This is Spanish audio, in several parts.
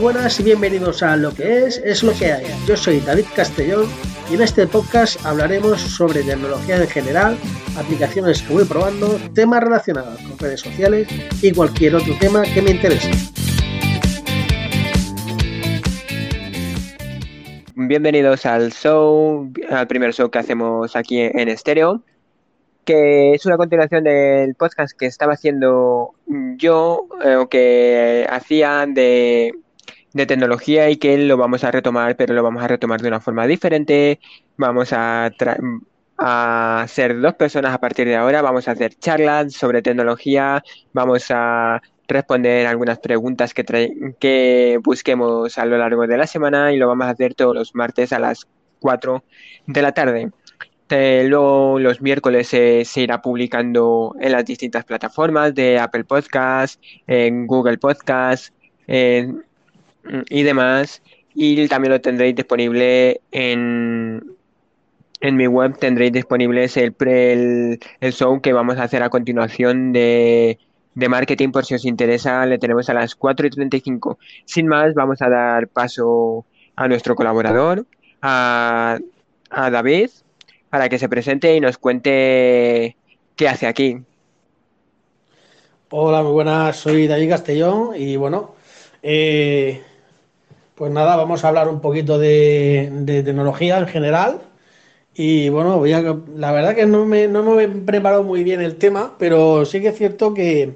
Buenas y bienvenidos a Lo que es, es lo que hay. Yo soy David Castellón y en este podcast hablaremos sobre tecnología en general, aplicaciones que voy probando, temas relacionados con redes sociales y cualquier otro tema que me interese. Bienvenidos al show, al primer show que hacemos aquí en estéreo, que es una continuación del podcast que estaba haciendo yo, eh, o que hacía de, de tecnología y que lo vamos a retomar, pero lo vamos a retomar de una forma diferente. Vamos a, a ser dos personas a partir de ahora, vamos a hacer charlas sobre tecnología, vamos a responder algunas preguntas que, que busquemos a lo largo de la semana y lo vamos a hacer todos los martes a las 4 de la tarde. luego los miércoles se irá publicando en las distintas plataformas de Apple Podcast, en Google Podcast y demás. Y también lo tendréis disponible en, en mi web. Tendréis disponibles el, el, el show que vamos a hacer a continuación de de marketing, por si os interesa, le tenemos a las 4 y 35. Sin más, vamos a dar paso a nuestro colaborador, a, David, para que se presente y nos cuente qué hace aquí. Hola, muy buenas, soy David Castellón y bueno, eh, pues nada, vamos a hablar un poquito de, tecnología en general. Y bueno, voy a, la verdad que no me, no me he preparado muy bien el tema, pero sí que es cierto que,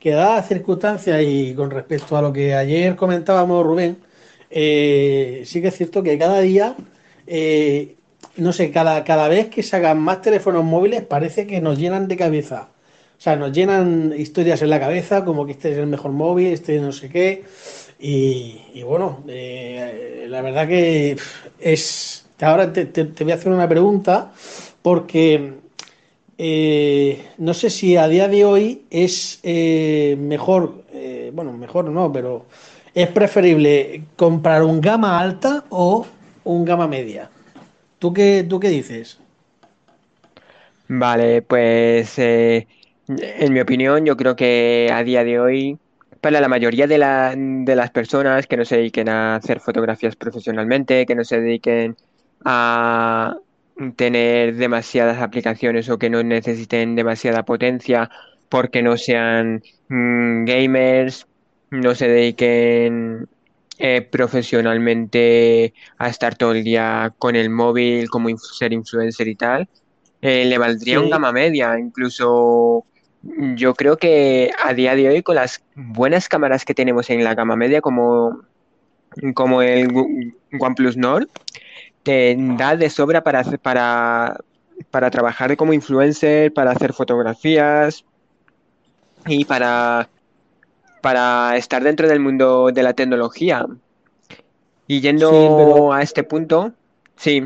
que dadas circunstancias y con respecto a lo que ayer comentábamos, Rubén, eh, sí que es cierto que cada día, eh, no sé, cada, cada vez que sacan más teléfonos móviles parece que nos llenan de cabeza. O sea, nos llenan historias en la cabeza, como que este es el mejor móvil, este no sé qué. Y, bueno, eh, la verdad que es... Ahora te, voy a hacer una pregunta, porque eh, no sé si a día de hoy es eh, mejor, bueno, mejor no, pero es preferible comprar un gama alta o un gama media. ¿Tú qué, tú qué dices? Vale, pues en mi opinión yo creo que a día de hoy, para la mayoría de, de las personas que no se dediquen a hacer fotografías profesionalmente, que no se dediquen a, tener demasiadas aplicaciones o que no necesiten demasiada potencia porque no sean mm, gamers, no se dediquen eh, profesionalmente a estar todo el día con el móvil como ser influencer y tal, eh, le valdría un gama media. Incluso yo creo que a día de hoy con las buenas cámaras que tenemos en la gama media como, como el OnePlus Nord, te da de sobra para, para, para trabajar como influencer, para hacer fotografías y para, para estar dentro del mundo de la tecnología. Y yendo a este punto, sí.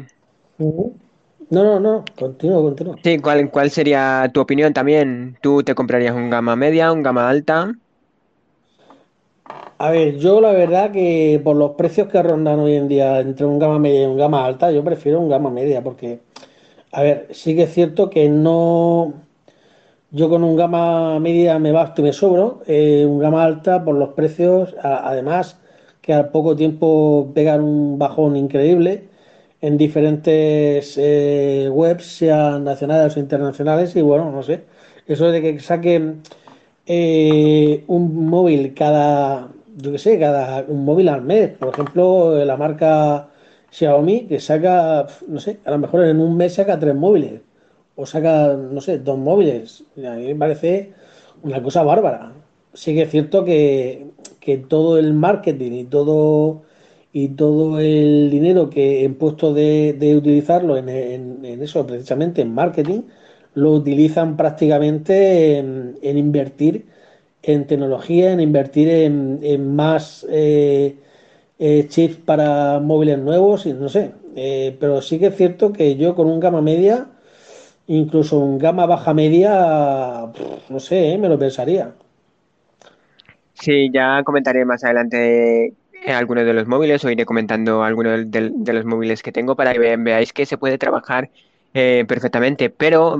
No, no, no, continúo, continúo. Sí, ¿cuál, ¿cuál sería tu opinión también? ¿Tú te comprarías un gama media, un gama alta? A ver, yo la verdad que por los precios que rondan hoy en día entre un gama media y un gama alta, yo prefiero un gama media porque, a ver, sí que es cierto que no, yo con un gama media me basto y me sobro, eh, un gama alta por los precios, además que al poco tiempo pegan un bajón increíble en diferentes eh, webs, sean nacionales o internacionales, y bueno, no sé, eso de que saquen eh, un móvil cada yo qué sé, cada un móvil al mes. Por ejemplo, la marca Xiaomi que saca, no sé, a lo mejor en un mes saca tres móviles o saca, no sé, dos móviles. A mí me parece una cosa bárbara. Sí que es cierto que, todo el marketing y todo y todo el dinero que en puesto de, utilizarlo en, eso, precisamente en marketing, lo utilizan prácticamente en invertir en tecnología, en invertir en, más eh, eh, chips para móviles nuevos, y no sé. Eh, pero sí que es cierto que yo con un gama media, incluso un gama baja media, no sé, me lo pensaría. Sí, ya comentaré más adelante algunos de los móviles o iré comentando algunos de, los móviles que tengo para que veáis que se puede trabajar perfectamente. Pero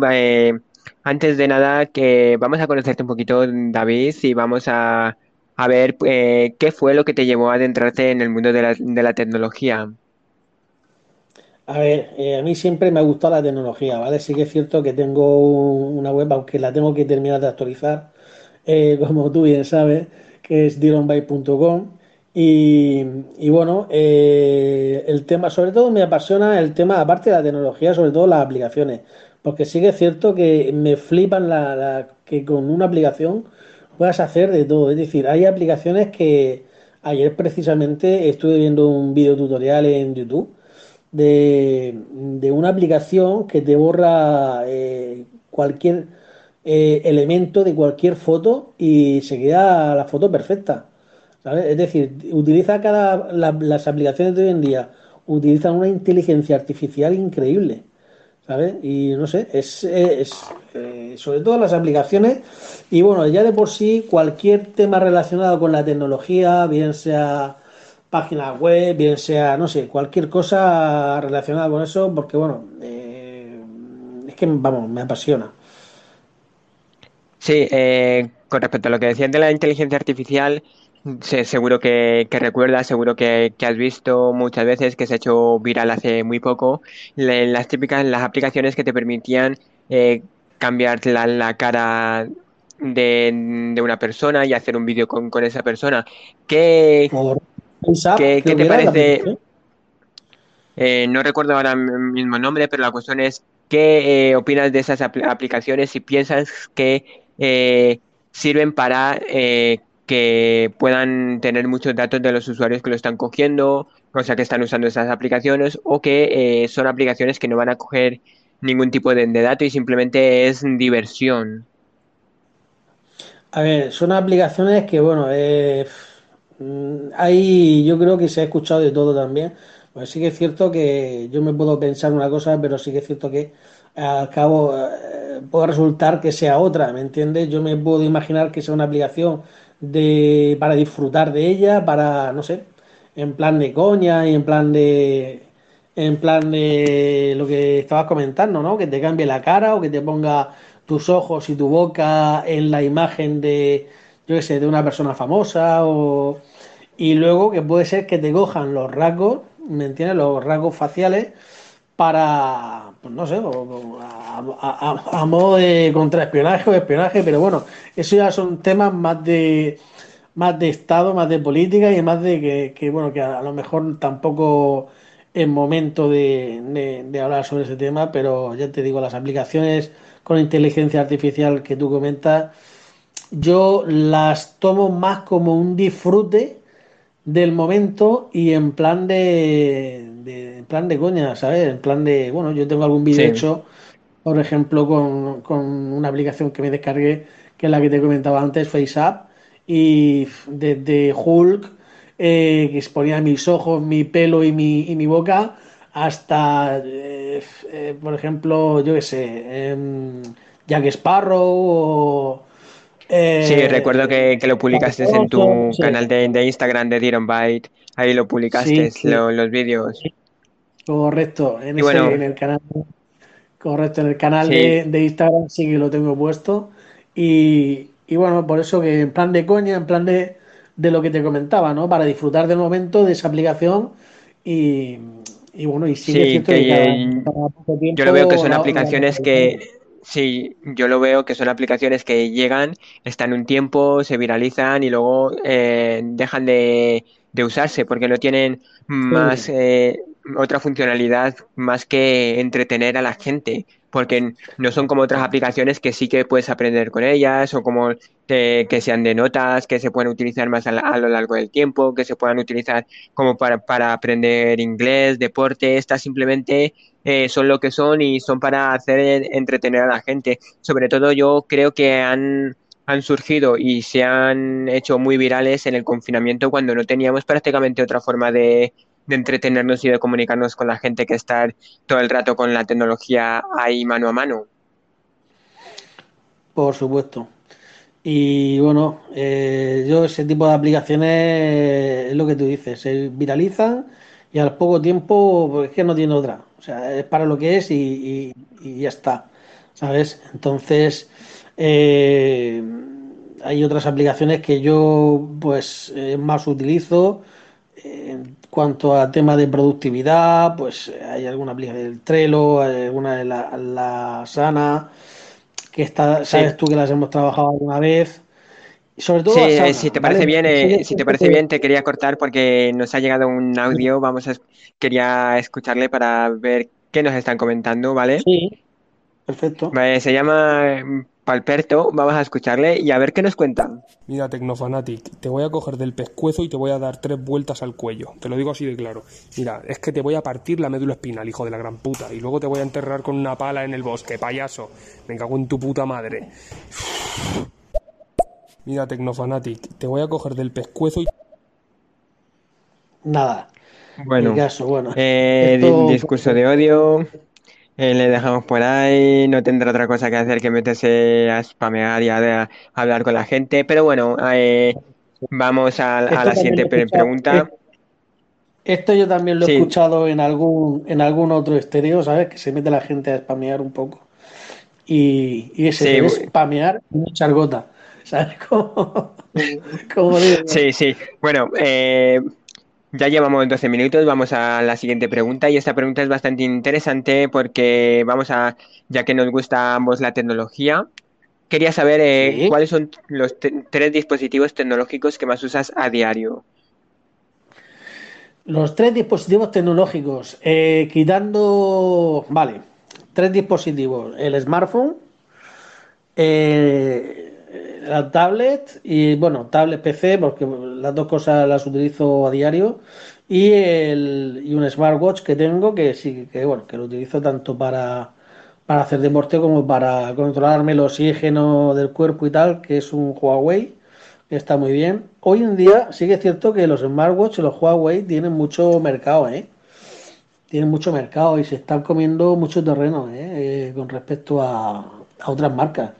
antes de nada, que vamos a conocerte un poquito, David, y vamos a, a ver eh, qué fue lo que te llevó a adentrarte en el mundo de la, de la tecnología. A ver, eh, a mí siempre me ha gustado la tecnología, ¿vale? Sí que es cierto que tengo una web, aunque la tengo que terminar de actualizar, eh, como tú bien sabes, que es dironbay.com. Y, bueno, eh, el tema, sobre todo me apasiona el tema, aparte de la tecnología, sobre todo las aplicaciones, porque sí que es cierto que me flipan la, la- que con una aplicación puedas hacer de todo. Es decir, hay aplicaciones que ayer precisamente estuve viendo un video tutorial en YouTube de, de una aplicación que te borra eh, cualquier eh, elemento de cualquier foto y se queda la foto perfecta. Es decir, utiliza cada, la- las aplicaciones de hoy en día utilizan una inteligencia artificial increíble. ¿Sabes? Y no sé, es, es, eh, sobre todo las aplicaciones y bueno, ya de por sí cualquier tema relacionado con la tecnología, bien sea página web, bien sea, no sé, cualquier cosa relacionada con eso, porque bueno, eh, es que, vamos, me apasiona. Sí, eh, con respecto a lo que decías de la inteligencia artificial, se- seguro que, que recuerdas, seguro que, que has visto muchas veces que se ha hecho viral hace muy poco, le- las típicas, las aplicaciones que te permitían eh, cambiar la, la cara de, de una persona y hacer un vídeo con, con esa persona. ¿Qué, qué, te parece? Eh, no recuerdo ahora mismo el nombre, pero la cuestión es, ¿qué eh, opinas de esas apl- aplicaciones y piensas que sirven para eh, que puedan tener muchos datos de los usuarios que lo están cogiendo, o sea, que están usando esas aplicaciones, o que eh, son aplicaciones que no van a coger ningún tipo de, de dato y simplemente es diversión? A ver, son aplicaciones que, bueno, eh, mm, hay, yo creo que se ha escuchado de todo también. Pues sí que es cierto que yo me puedo pensar una cosa, pero sí que es cierto que al cabo eh, puede resultar que sea otra, ¿me entiendes? Yo me puedo imaginar que sea una aplicación de, para disfrutar de ella, para, no sé, en plan de coña y en plan de, en plan de lo que estabas comentando, ¿no? Que te cambie la cara o que te ponga tus ojos y tu boca en la imagen de, yo qué sé, de una persona famosa o... Y luego que puede ser que te cojan los rasgos, ¿me entiendes? Los rasgos faciales para, pues no sé, a, a- a- a modo de contraespionaje o espionaje, pero bueno, eso ya son temas más de más de Estado, más de política y más de que, que, bueno, que a, a lo mejor tampoco es momento de, de- de hablar sobre ese tema, pero ya te digo, las aplicaciones con inteligencia artificial que tú comentas, yo las tomo más como un disfrute del momento y en plan de, de- en plan de coña, ¿sabes? En plan de, bueno, yo tengo algún vídeo Sí, hecho, por ejemplo, con, con una aplicación que me descargué, que es la que te comentaba antes, FaceApp, y desde Hulk, eh, que exponía mis ojos, mi pelo y mi, y mi boca, hasta, eh, eh, por ejemplo, yo qué sé, em, Jack Sparrow o... sí, recuerdo que, que lo publicaste en tu canal de, de Instagram de Diron Byte, ahí lo publicaste, Sí, sí, lo- los vídeos. correcto. En Y ese, bueno, en el canal, correcto, en el canal sí. de, de Instagram sí que lo tengo puesto. Y, y bueno, por eso que en plan de coña, en plan de, de lo que te comentaba, ¿no? Para disfrutar del momento de esa aplicación. Y, y bueno, y sí Sí, cierto que que cada, cada poco yo lo veo que tiempo son aplicaciones que, sí, yo lo veo que son aplicaciones que llegan, están un tiempo, se viralizan y luego eh, dejan de, de usarse porque no tienen más sí, eh, otra funcionalidad más que entretener a la gente. Porque no son como otras aplicaciones que sí que puedes aprender con ellas o como que, que sean de notas, que se pueden utilizar más a, la- a lo largo del tiempo, que se puedan utilizar como para, para aprender inglés, deporte, estas simplemente eh, son lo que son y son para hacer entretener a la gente. Sobre todo yo creo que han, han surgido y se han hecho muy virales en el confinamiento cuando no teníamos prácticamente otra forma de, de entretenernos y de comunicarnos con la gente que estar todo el rato con la tecnología ahí mano a mano. por supuesto. Y bueno, eh, yo ese tipo de aplicaciones es lo que tú dices, se viralizan y al poco tiempo pues es que no tiene otra. O sea, es para lo que es y, y- ya está, ¿sabes? Entonces, eh, hay otras aplicaciones que yo pues eh, más utilizo. En cuanto a tema de productividad, pues hay alguna aplicación del Trello, hay alguna de la, la Sana, que está, sabes Sí, tú que las hemos trabajado alguna vez. Y sobre sí, todo eh, Asana, si te ¿vale? parece bien, sí eh, si te parece bien, te quería cortar porque nos ha llegado un audio. Vamos a, quería escucharle para ver qué nos están comentando, ¿vale? Sí, perfecto. Vale, se llama Palperto. Vamos a escucharle y a ver qué nos cuentan. Mira, Tecnofanatic, te voy a coger del pescuezo y te voy a dar tres vueltas al cuello. Te lo digo así de claro. Mira, es que te voy a partir la médula espinal, hijo de la gran puta. Y luego te voy a enterrar con una pala en el bosque, payaso. Me cago en tu puta madre. Mira, Tecnofanatic, te voy a coger del pescuezo y... Nada, Bueno, caso. Bueno, eh, esto, discurso de odio. Eh, le dejamos por ahí. No tendrá otra cosa que hacer que meterse a spamear y a, a hablar con la gente. Pero bueno, eh, vamos a, la siguiente pregunta. Esto yo también lo he Sí, escuchado en algún, en algún otro estéreo, ¿sabes? Que se mete la gente a spamear un poco. Y, y ese, sí, es spamear echar gota. ¿Sabes cómo, cómo digo? sí, sí. Bueno, eh, ya llevamos 12 minutos. Vamos a la siguiente pregunta. Y esta pregunta es bastante interesante porque vamos a, ya que nos gusta a ambos la tecnología, quería saber eh, Sí. cuáles son los tres dispositivos tecnológicos que más usas a diario. Los tres dispositivos tecnológicos, eh, quitando, vale, tres dispositivos, el smartphone, eh, la tablet y, bueno, tablet PC, porque las dos cosas las utilizo a diario, y, el, y un smartwatch que tengo, que sí, que bueno, que lo utilizo tanto para, para hacer deporte como para controlarme el oxígeno del cuerpo y tal, que es un Huawei, que está muy bien. Hoy en día sí que es cierto que los smartwatch y los Huawei tienen mucho mercado, ¿eh? Tienen mucho mercado y se están comiendo mucho terreno, ¿eh? Eh, con respecto a, a otras marcas.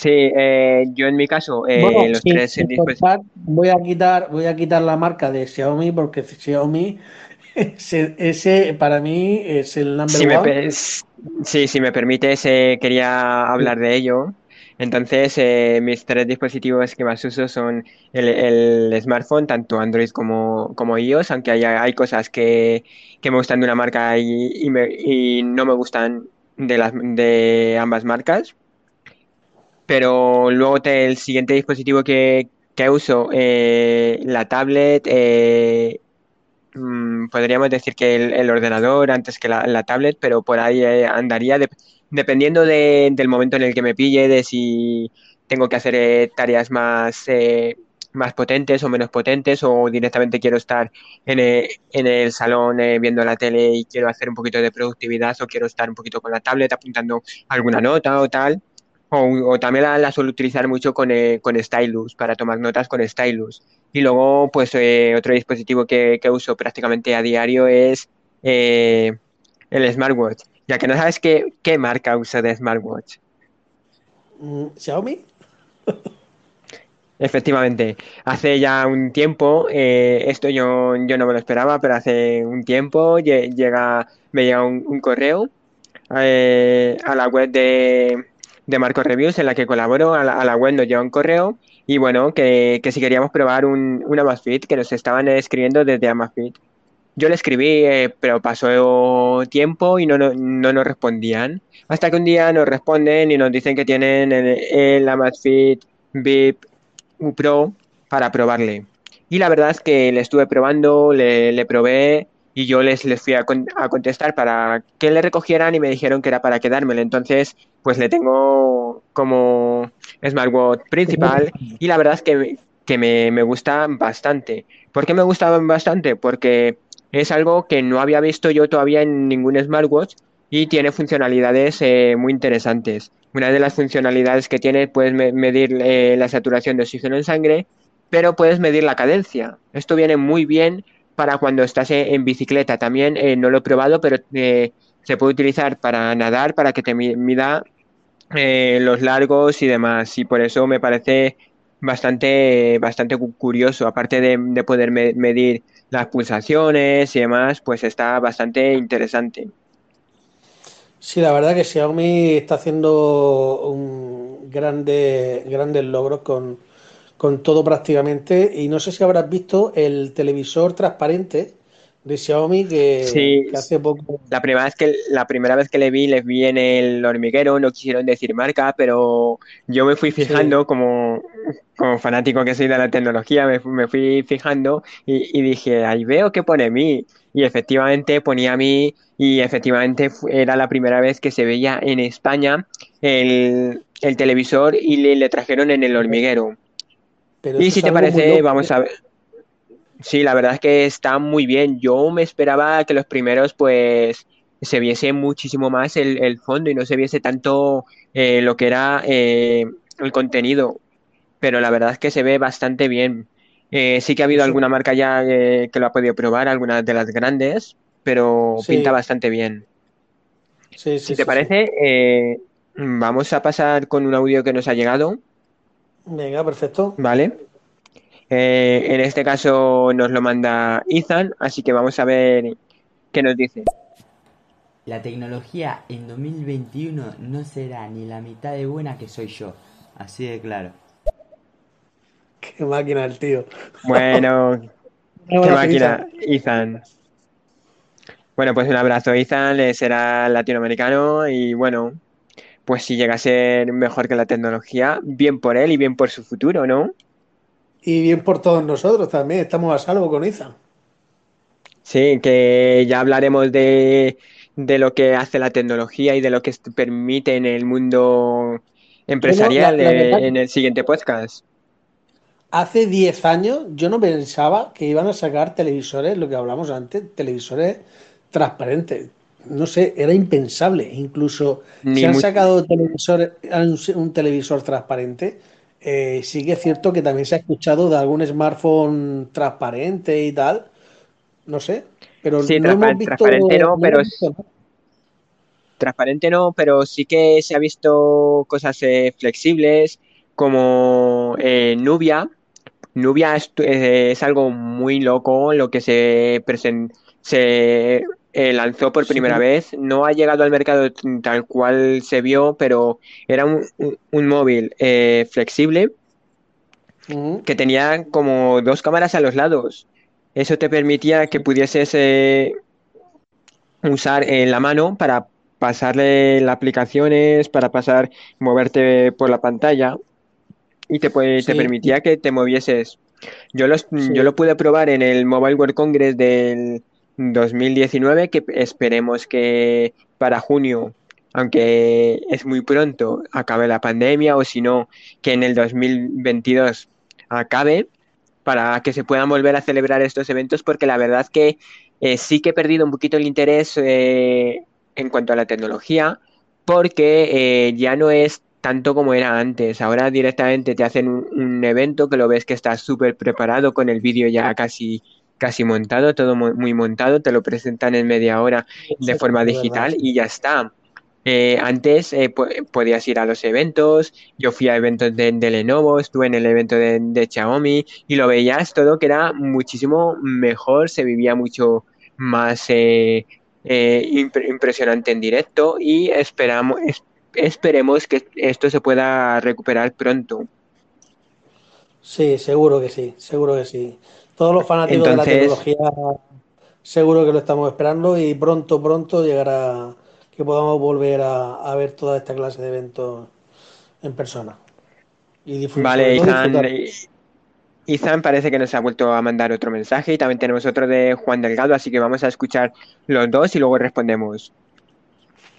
Sí, eh, yo en mi caso, Bueno, eh, los sin, tres sin dispositivos. contar, voy a quitar, voy a quitar la marca de Xiaomi porque Xiaomi ese, ese para mí es el number Si me, one. s- sí, si me permites, eh, quería hablar de ello. Entonces, eh, mis tres dispositivos que más uso son el, el smartphone, tanto Android como, como iOS, aunque hay, hay cosas que, que me gustan de una marca y, y, me- y no me gustan de, las, de ambas marcas. Pero luego el siguiente dispositivo que, que uso, eh, la tablet, eh, mm, podríamos decir que el, el ordenador antes que la, tablet, pero por ahí eh, andaría dep- dependiendo de- del momento en el que me pille, de si tengo que hacer eh, tareas más, eh, más potentes o menos potentes, o directamente quiero estar en, eh, en el salón viendo la tele y quiero hacer un poquito de productividad, o quiero estar un poquito con la tablet apuntando alguna nota o tal. O, o también la, la suelo utilizar mucho con, eh, con Stylus, para tomar notas con Stylus. Y luego, pues eh, otro dispositivo que, que uso prácticamente a diario es eh, el smartwatch. Ya que no sabes qué, qué marca uso de smartwatch. Mm, Xiaomi. Efectivamente, hace ya un tiempo, esto yo, yo no me lo esperaba, pero hace un tiempo lle- llega, me llega un, un correo eh, a la web de, de Marco Reviews en la que colaboro, a la, a web nos llega un correo y bueno, que, que si queríamos probar un, un Amazfit, que nos estaban escribiendo desde Amazfit. Yo le escribí, eh, pero pasó tiempo y no, no, no nos respondían. Hasta que un día nos responden y nos dicen que tienen el, el Amazfit VIP Pro para probarle. Y la verdad es que le estuve probando, le, le probé y yo les, les fui a, a contestar para que le recogieran y me dijeron que era para quedármelo. Entonces, pues le tengo como smartwatch principal y la verdad es que, que me, me gusta bastante. ¿Por qué me gusta bastante? Porque es algo que no había visto yo todavía en ningún smartwatch y tiene funcionalidades eh, muy interesantes. Una de las funcionalidades que tiene, puedes me- medir eh, la saturación de oxígeno en sangre, pero puedes medir la cadencia. Esto viene muy bien para cuando estás en, bicicleta. También eh, no lo he probado, pero eh, se puede utilizar para nadar, para que te mi- mida eh, los largos y demás. Y por eso me parece bastante, bastante cu- curioso. Aparte de, de poder me- medir las pulsaciones y demás, pues está bastante interesante. Sí, la verdad que Xiaomi está haciendo un- grandes, grandes logros con, con todo prácticamente. Y no sé si habrás visto el televisor transparente de Xiaomi que, Sí, que hace poco. la primera vez que, la primera vez que le vi, les vi en el hormiguero, no quisieron decir marca, pero yo me fui Sí, fijando como, como fanático que soy de la tecnología, me, me fui fijando y, y dije, ahí veo que pone mí. Y efectivamente ponía mí y efectivamente era la primera vez que se veía en España el, el televisor y le, le trajeron en el hormiguero. Pero Y si te parece, vamos ¿eh? a ver. Sí, la verdad es que está muy bien. Yo me esperaba que los primeros, pues, se viese muchísimo más el, el fondo y no se viese tanto eh, lo que era eh, el contenido. Pero la verdad es que se ve bastante bien. Eh, sí que ha habido alguna marca ya que lo ha podido probar, algunas de las grandes, pero pinta bastante bien. sí, Si te parece, vamos a pasar con un audio que nos ha llegado, Venga, perfecto. ¿vale? Eh, en este caso nos lo manda Ethan, así que vamos a ver qué nos dice. La tecnología en 2021 no será ni la mitad de buena que soy yo. Así de claro. Qué máquina el tío. Bueno, qué máquina. Ethan. Bueno, pues un abrazo, Ethan, será latinoamericano y bueno, pues si llega a ser mejor que la tecnología, bien por él y bien por su futuro, ¿no? Y bien por todos nosotros también. Estamos a salvo con Iza. Sí, que ya hablaremos de, de lo que hace la tecnología y de lo que permite en el mundo la, empresarial la verdad en el siguiente podcast. Hace 10 años yo no pensaba que iban a sacar televisores, lo que hablamos antes, televisores transparentes. No sé, era impensable. Incluso Ni si han sacado un, un televisor transparente, eh, sí que es cierto que también se ha escuchado de algún smartphone transparente y tal. No sé, pero Sí, no hemos visto, transparente no, no pero visto transparente no, pero sí que se ha visto cosas eh, flexibles como eh, Nubia. Nubia es, es algo muy loco, lo que se, presen- se eh, lanzó por Sí, primera vez. No ha llegado al mercado tal cual se vio, pero era un, un- un móvil eh, flexible que tenía como dos cámaras a los lados. Eso te permitía que pudieses eh, usar en la mano para pasarle las aplicaciones, para pasar, moverte por la pantalla y te, te permitía que te movieses. Yo, los, yo lo pude probar en el Mobile World Congress del 2019, que esperemos que para junio, aunque es muy pronto, acabe la pandemia o si no, que en el 2022 acabe para que se puedan volver a celebrar estos eventos, porque la verdad que eh, sí que he perdido un poquito el interés eh, en cuanto a la tecnología, porque eh, ya no es tanto como era antes. Ahora directamente te hacen un, un evento que lo ves que está súper preparado con el vídeo ya casi, casi montado, todo mu- muy montado, te lo presentan en media hora de forma digital y ya está. Eh, antes eh, po- podías ir a los eventos, yo fui a eventos de, de Lenovo, estuve en el evento de, de Xiaomi y lo veías todo que era muchísimo mejor, se vivía mucho más eh, impre- impresionante en directo y esperamos, es- esperemos que esto se pueda recuperar pronto. Sí, seguro que sí, seguro que sí. Todos los fanáticos de la tecnología seguro que lo estamos esperando y pronto, pronto llegará que podamos volver a, a ver toda esta clase de eventos en persona y vale, Izan, eh, Izan parece que nos ha vuelto a mandar otro mensaje y también tenemos otro de Juan Delgado, así que vamos a escuchar los dos y luego respondemos.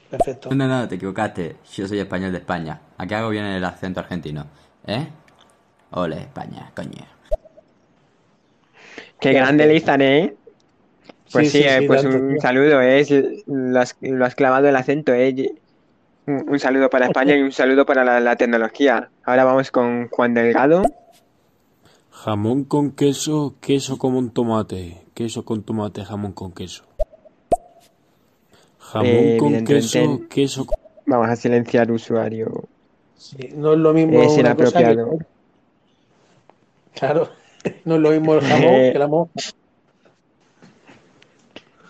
Perfecto. No, no, no, te equivocaste. Yo soy español de España. ¿A qué hago bien el acento argentino? ¿Eh? Ole, España, coño. Qué grande arte. el Izan, ¿eh? Pues Sí, sí, sí, eh, sí, pues tanto, un tío. saludo, ¿eh? Es- Lo has, lo has clavado el acento, ¿eh? Un, un saludo para España y un saludo para la, la tecnología. Ahora vamos con Juan Delgado. Jamón con queso, queso con tomate, queso con tomate, jamón con queso. Jamón Eh, con queso, queso con... vamos a silenciar usuario. Sí, no es lo mismo Es cosa que inapropiado. claro, no es lo mismo el jamón Eh, que la moja.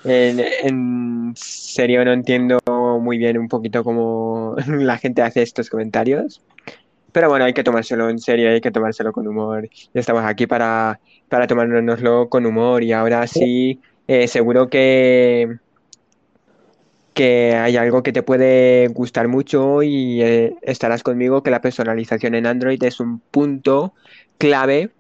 En, en serio no entiendo muy bien un poquito cómo la gente hace estos comentarios. Pero bueno, hay que tomárselo en serio, hay que tomárselo con humor. Estamos aquí para, para tomárnoslo con humor. Y ahora sí, eh, seguro que, que hay algo que te puede gustar mucho y eh, estarás conmigo que la personalización en Android es un punto clave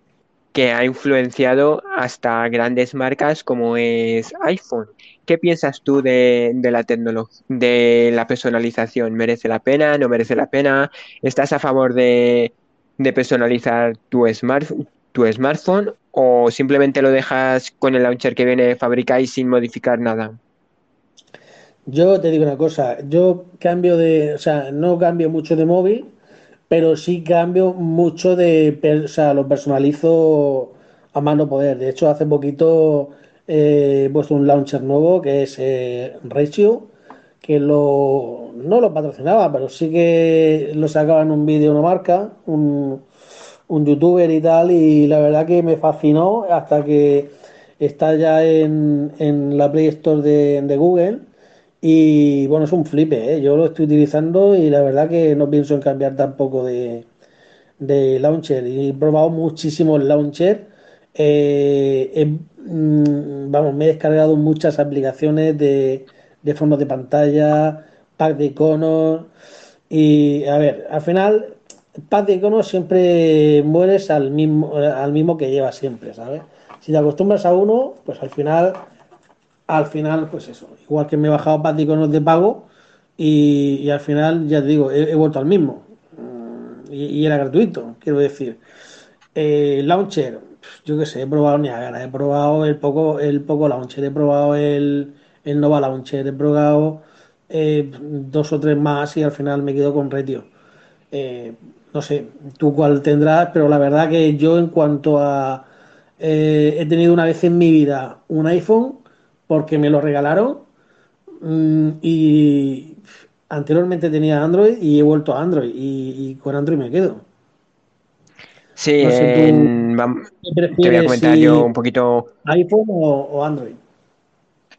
que ha influenciado hasta grandes marcas como es iPhone. ¿Qué piensas tú de, de la tecnología, de la personalización? ¿Merece la pena? ¿No merece la pena? ¿Estás a favor de, de personalizar tu, smart, tu smartphone o simplemente lo dejas con el launcher que viene de fábrica y sin modificar nada? Yo te digo una cosa, yo cambio de, o sea, no cambio mucho de móvil, pero sí cambio mucho de, o sea, lo personalizo a mano poder. De hecho, hace poquito eh, he puesto un launcher nuevo que es eh, Ratio, que lo, no lo patrocinaba, pero sí que lo sacaba en un vídeo una marca, un, un youtuber y tal, y la verdad que me fascinó hasta que está ya en, en la Play Store de, de Google. Y bueno, es un flipe, ¿eh? Yo lo estoy utilizando y la verdad que no pienso en cambiar tampoco de, de launcher. Y he probado muchísimo el launcher. Eh, mm, vamos, me he descargado muchas aplicaciones de, de fondos de pantalla, pack de iconos. Y a ver, al final, pack de iconos siempre mueres al mismo, al mismo que llevas siempre, ¿sabes? Si te acostumbras a uno, pues al final al final, pues eso, igual que me he bajado de iconos de pago y, al final, ya te digo, he, vuelto al mismo. Mm, Y, era gratuito, quiero decir. Eh, launcher, yo qué sé, he probado Niagara, he probado el Poco, el Poco Launcher, he probado el, el Nova Launcher, he probado eh, dos o tres más y al final me quedo con Retio. Eh, no sé tú cuál tendrás, pero la verdad que yo en cuanto a... eh, he tenido una vez en mi vida un iPhone porque me lo regalaron mm, y anteriormente tenía Android y he vuelto a Android y, y con Android me quedo. Sí, No sé en- te voy a comentar yo un poquito, iPhone o, o Android.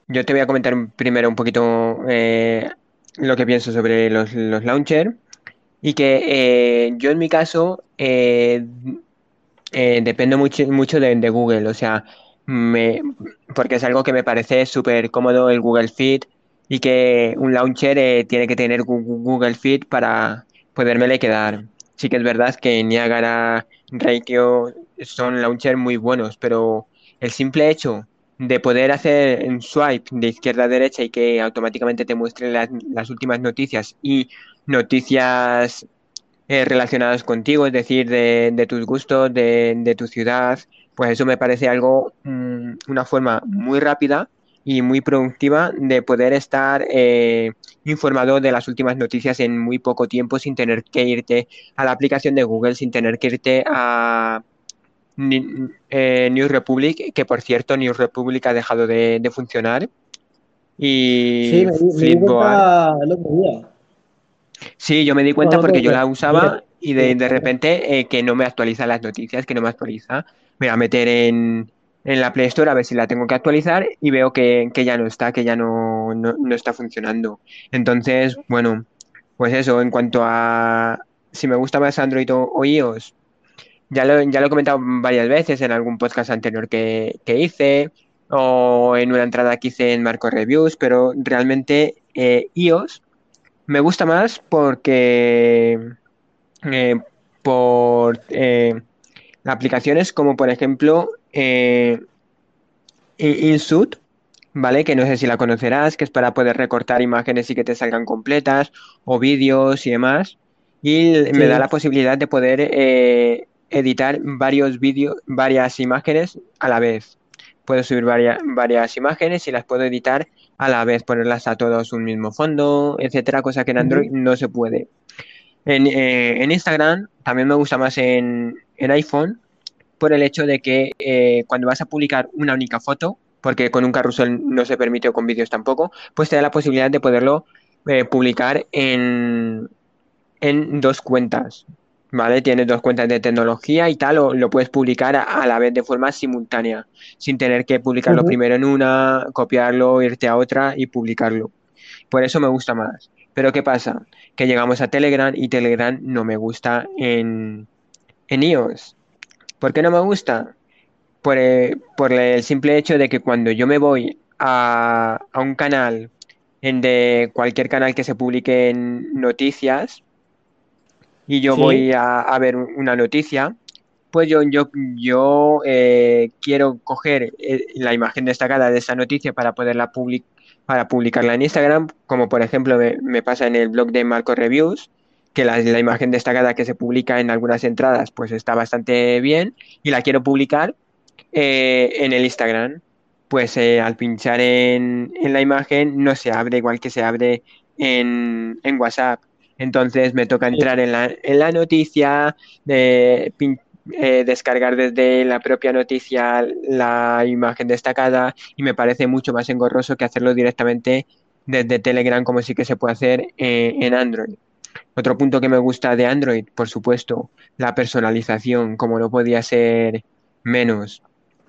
yo te voy a comentar primero un poquito eh, lo que pienso sobre los, los launcher y que eh, yo en mi caso eh, eh, dependo mucho, mucho de, de Google, o sea, me, porque es algo que me parece súper cómodo el Google Fit y que un launcher eh, tiene que tener Google Fit para podérmele quedar. Sí que es verdad que Niagara, Ratio son launchers muy buenos, pero el simple hecho de poder hacer un swipe de izquierda a derecha y que automáticamente te muestre las, las últimas noticias y noticias eh, relacionados contigo, es decir, de, de tus gustos, de, de tu ciudad, pues eso me parece algo, mm, una forma muy rápida y muy productiva de poder estar eh, informado de las últimas noticias en muy poco tiempo sin tener que irte a la aplicación de Google, sin tener que irte a Ni- eh, News Republic, que por cierto News Republic ha dejado de, de funcionar, Sí, y me, di me di Flipboard cuenta el otro día. Sí, yo me di cuenta porque yo la usaba y de, de Sí, repente eh, que no me actualiza las noticias, que no me actualiza. Voy a meter en, en la Play Store a ver si la tengo que actualizar y veo que, que ya no está, que ya no, no, no está funcionando. Entonces, bueno, pues eso, en cuanto a si me gusta más Android o, o iOS, ya lo, ya lo he comentado varias veces en algún podcast anterior que, que hice o en una entrada que hice en Marco Reviews, pero realmente eh, iOS me gusta más porque eh, por eh, aplicaciones como por ejemplo eh, I- InShot, ¿vale? Que no sé si la conocerás, que es para poder recortar imágenes y que te salgan completas o vídeos y demás. Y me da la posibilidad de poder eh, editar varios vídeos, varias imágenes a la vez. Puedo subir varias, varias imágenes y las puedo editar a la vez, ponerlas a todos un mismo fondo, etcétera, cosa que en Android no se puede. En, eh, en Instagram también me gusta más en, en iPhone por el hecho de que eh, cuando vas a publicar una única foto, porque con un carrusel no se permite o con vídeos tampoco, pues te da la posibilidad de poderlo eh, publicar en, en dos cuentas, ¿vale? Tienes dos cuentas de tecnología y tal, o lo puedes publicar a, a la vez de forma simultánea, sin tener que publicarlo primero en una, copiarlo, irte a otra y publicarlo. Por eso me gusta más. Pero ¿qué pasa? Que llegamos a Telegram y Telegram no me gusta en, en iOS. ¿Por qué no me gusta? Por, eh, por el simple hecho de que cuando yo me voy a, a un canal, en de cualquier canal que se publique en noticias, y yo Sí, voy a, a ver una noticia, pues yo, yo, yo eh, quiero coger eh, la imagen destacada de esa noticia para poderla public- para publicarla en Instagram, como por ejemplo me, me pasa en el blog de Marco Reviews, que la, la imagen destacada que se publica en algunas entradas pues está bastante bien y la quiero publicar eh, en el Instagram. Pues eh, al pinchar en, en la imagen no se abre igual que se abre en, en WhatsApp. Entonces me toca entrar en la, en la noticia, de, pin- eh, descargar desde la propia noticia la imagen destacada y me parece mucho más engorroso que hacerlo directamente desde Telegram como sí que se puede hacer en Android. Otro punto que me gusta de Android, por supuesto, la personalización, como no podía ser menos.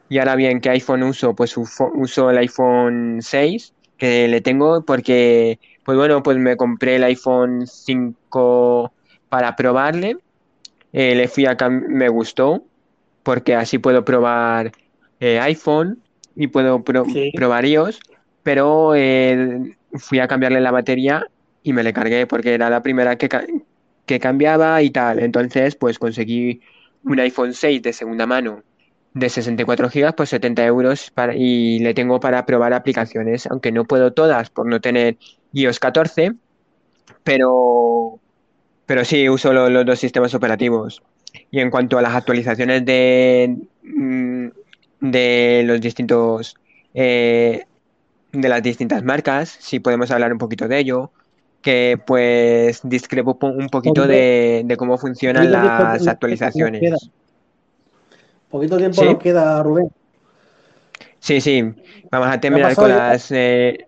Y ahora bien, ¿qué iPhone uso? Pues uso el iPhone 6, que le tengo porque, pues bueno, pues me compré el iPhone 5 para probarle. Eh, le fui a me gustó, porque así puedo probar eh, iPhone y puedo pro- Sí. probar iOS, pero eh, fui a cambiarle la batería y me le cargué porque era la primera que, que cambiaba y tal. Entonces, pues conseguí un iPhone 6 de segunda mano de 64 gigas, pues 70 euros para, y le tengo para probar aplicaciones, aunque no puedo todas por no tener iOS 14, pero, pero sí uso lo- los dos sistemas operativos. Y en cuanto a las actualizaciones de, mm, de los distintos eh, de las distintas marcas, si podemos hablar un poquito de ello, que pues discrepo po- un poquito de, de cómo funcionan poquito las actualizaciones. Poquito tiempo ¿Sí? nos queda, Rubén. Sí, sí, vamos a ¿Qué ha terminar con las, eh,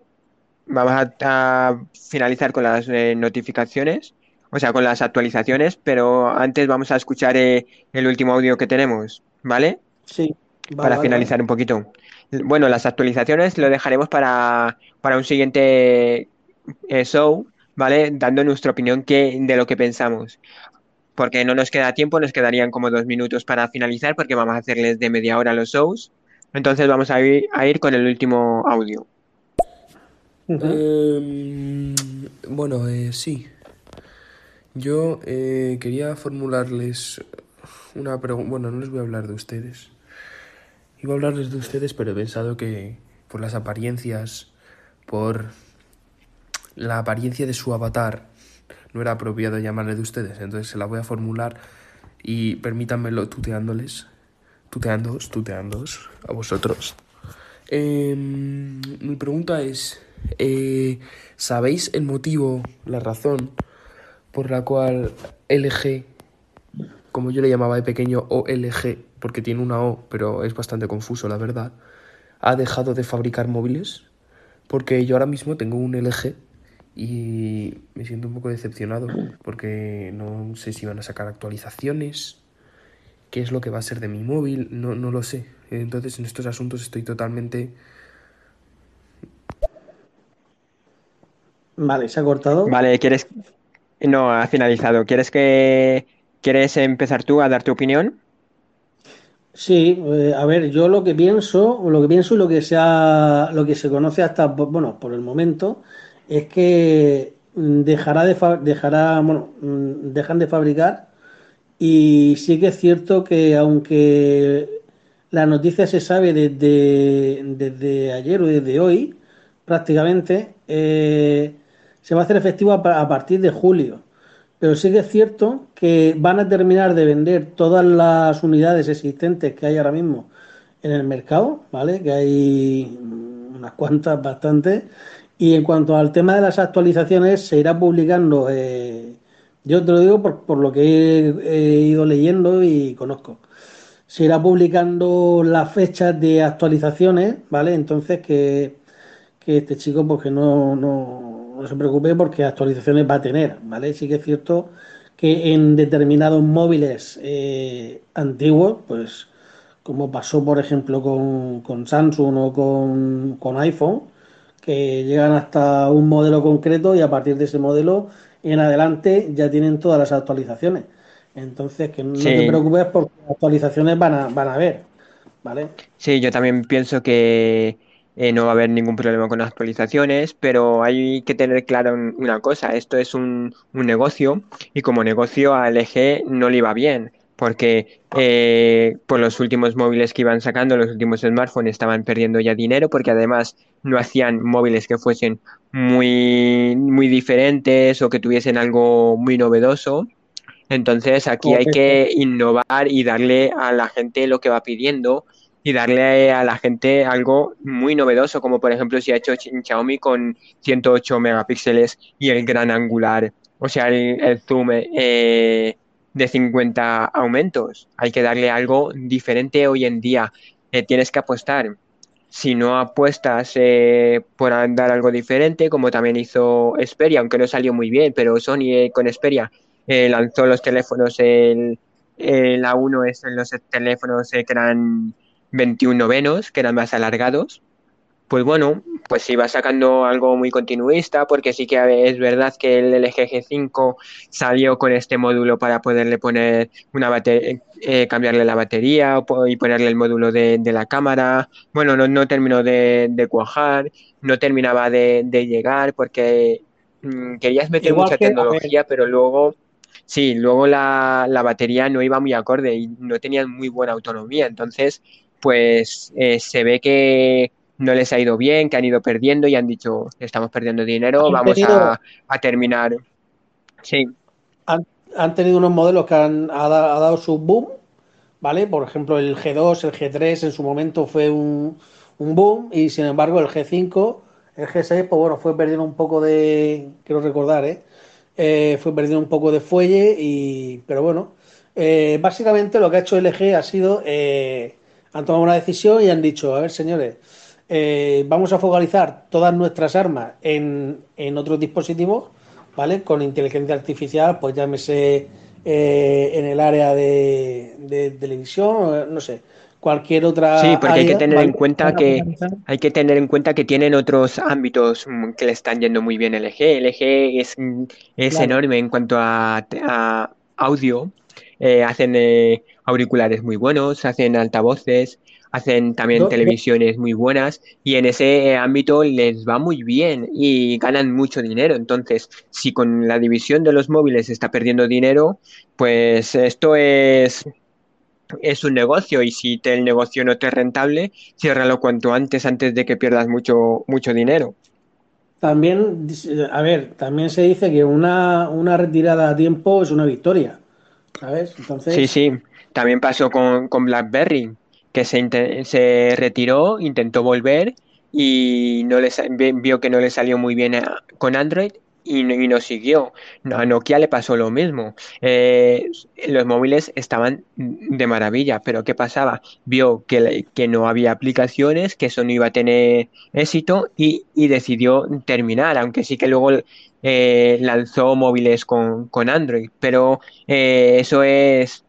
vamos a, a finalizar con las eh, notificaciones, o sea, con las actualizaciones, pero antes vamos a escuchar eh, el último audio que tenemos, ¿vale? Sí, vale, Para vale, finalizar vale. un poquito. Bueno, las actualizaciones lo dejaremos para, para un siguiente show, ¿vale? Dando nuestra opinión que, de lo que pensamos. Porque no nos queda tiempo, nos quedarían como dos minutos para finalizar, porque vamos a hacerles de media hora los shows. Entonces vamos a ir, a ir con el último audio. Em, bueno, eh, sí. Yo eh, quería formularles una pregunta. Bueno, no les voy a hablar de ustedes. Iba a hablarles de ustedes, pero he pensado que por las apariencias, por la apariencia de su avatar, no era apropiado llamarle de ustedes. Entonces se la voy a formular y permítanmelo tuteándoles. Tuteándoos, tuteándoos a vosotros. Em, mi pregunta es, eh, ¿sabéis el motivo, la razón por la cual LG, como yo le llamaba de pequeño OLG, porque tiene una O, pero es bastante confuso, la verdad, ha dejado de fabricar móviles? Porque yo ahora mismo tengo un LG y me siento un poco decepcionado, porque no sé si van a sacar actualizaciones, qué es lo que va a ser de mi móvil, no, no lo sé. Entonces en estos asuntos estoy totalmente... Vale, se ha cortado. Vale, ¿quieres? No, ha finalizado. ¿Quieres que quieres empezar tú a dar tu opinión? Sí, eh, a ver, yo lo que pienso, lo que pienso y lo que se ha- lo que se conoce hasta, bueno, por el momento, es que mm, dejará de dejará, bueno, mm, dejan de fabricar y sí que es cierto que aunque la noticia se sabe desde, desde ayer o desde hoy, prácticamente, eh, se va a hacer efectivo a, a partir de julio. Pero sí que es cierto que van a terminar de vender todas las unidades existentes que hay ahora mismo en el mercado, ¿vale? Que hay mm, unas cuantas, bastantes. Y en cuanto al tema de las actualizaciones, se irá publicando, eh, yo te lo digo por, por lo que he, ido leyendo y conozco. Se irá publicando las fechas de actualizaciones, ¿vale? Entonces que que este chico pues que no, no, no se preocupe porque actualizaciones va a tener, ¿vale? Sí que es cierto que en determinados móviles eh, antiguos, pues como pasó por ejemplo con, con Samsung o con, con iPhone, que llegan hasta un modelo concreto y a partir de ese modelo en adelante ya tienen todas las actualizaciones. Entonces, que no te preocupes porque las actualizaciones van a, van a haber, ¿vale? Sí, yo también pienso que eh, no va a haber ningún problema con las actualizaciones, pero hay que tener claro una cosa, esto es un, un negocio y como negocio a LG no le iba bien, porque eh, por los últimos móviles que iban sacando, los últimos smartphones estaban perdiendo ya dinero, porque además no hacían móviles que fuesen muy, muy diferentes o que tuviesen algo muy novedoso. Entonces aquí hay que innovar y darle a la gente lo que va pidiendo y darle a la gente algo muy novedoso, como por ejemplo si ha hecho Xiaomi con 108 megapíxeles y el gran angular, o sea, el, zoom eh, de 50 aumentos. Hay que darle algo diferente hoy en día. Eh, tienes que apostar. Si no apuestas eh, por dar algo diferente, como también hizo Xperia, aunque no salió muy bien, pero Sony eh, con Xperia lanzó los teléfonos, el, la 1 es en los teléfonos que eran 21 novenos, que eran más alargados, pues bueno, pues si va sacando algo muy continuista, porque sí que es verdad que el LG G5 salió con este módulo para poderle poner una batería, eh, cambiarle la batería y ponerle el módulo de, la cámara. Bueno, no, no terminó de, cuajar, no terminaba de, llegar porque mm, querías meter mucha tecnología, pero luego, sí, luego la, la batería no iba muy acorde y no tenía muy buena autonomía. Entonces, pues eh, se ve que no les ha ido bien, que han ido perdiendo y han dicho, estamos perdiendo dinero, vamos a, terminar. Sí. Han, tenido unos modelos que han ha, dado su boom, ¿vale? Por ejemplo, el G2, el G3 en su momento fue un, boom y sin embargo el G5, el G6, pues bueno, fue perdiendo un poco de, quiero recordar, ¿eh? eh fue perdiendo un poco de fuelle y, pero bueno, eh, básicamente lo que ha hecho LG ha sido, eh, han tomado una decisión y han dicho, a ver señores, eh, vamos a focalizar todas nuestras armas en, en, otros dispositivos, ¿vale? Con inteligencia artificial, pues llámese eh, en el área de, televisión, no sé, cualquier otra. Sí, porque hay que tener en cuenta que hay que tener en cuenta que tienen otros ámbitos que le están yendo muy bien LG. LG es, es enorme en cuanto a, audio. Eh, hacen auriculares muy buenos, hacen altavoces, hacen también televisiones muy buenas y en ese eh, ámbito les va muy bien y ganan mucho dinero. Entonces, si con la división de los móviles está perdiendo dinero, pues esto es es un negocio y si el negocio no te es rentable, ciérralo cuanto antes antes de que pierdas mucho mucho dinero. También, a ver, también se dice que una, una retirada a tiempo es una victoria. ¿Sabes? Entonces... Sí, sí. También pasó con, con BlackBerry que se, se retiró, intentó volver y no les, vio que no le salió muy bien con Android y no, y no, siguió. A Nokia le pasó lo mismo. Eh, los móviles estaban de maravilla, pero ¿qué pasaba? Vio que, que, no había aplicaciones, que eso no iba a tener éxito y, y decidió terminar, aunque sí que luego eh, lanzó móviles con, con Android, pero eh, eso es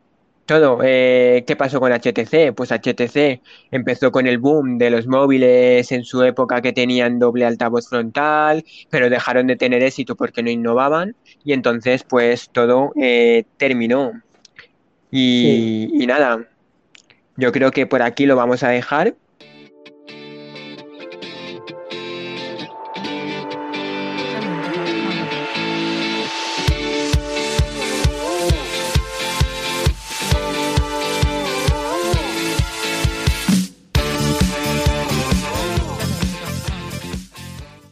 todo. Eh, ¿Qué pasó con HTC? Pues HTC empezó con el boom de los móviles en su época que tenían doble altavoz frontal, pero dejaron de tener éxito porque no innovaban y entonces pues todo eh, terminó. Y, y nada, yo creo que por aquí lo vamos a dejar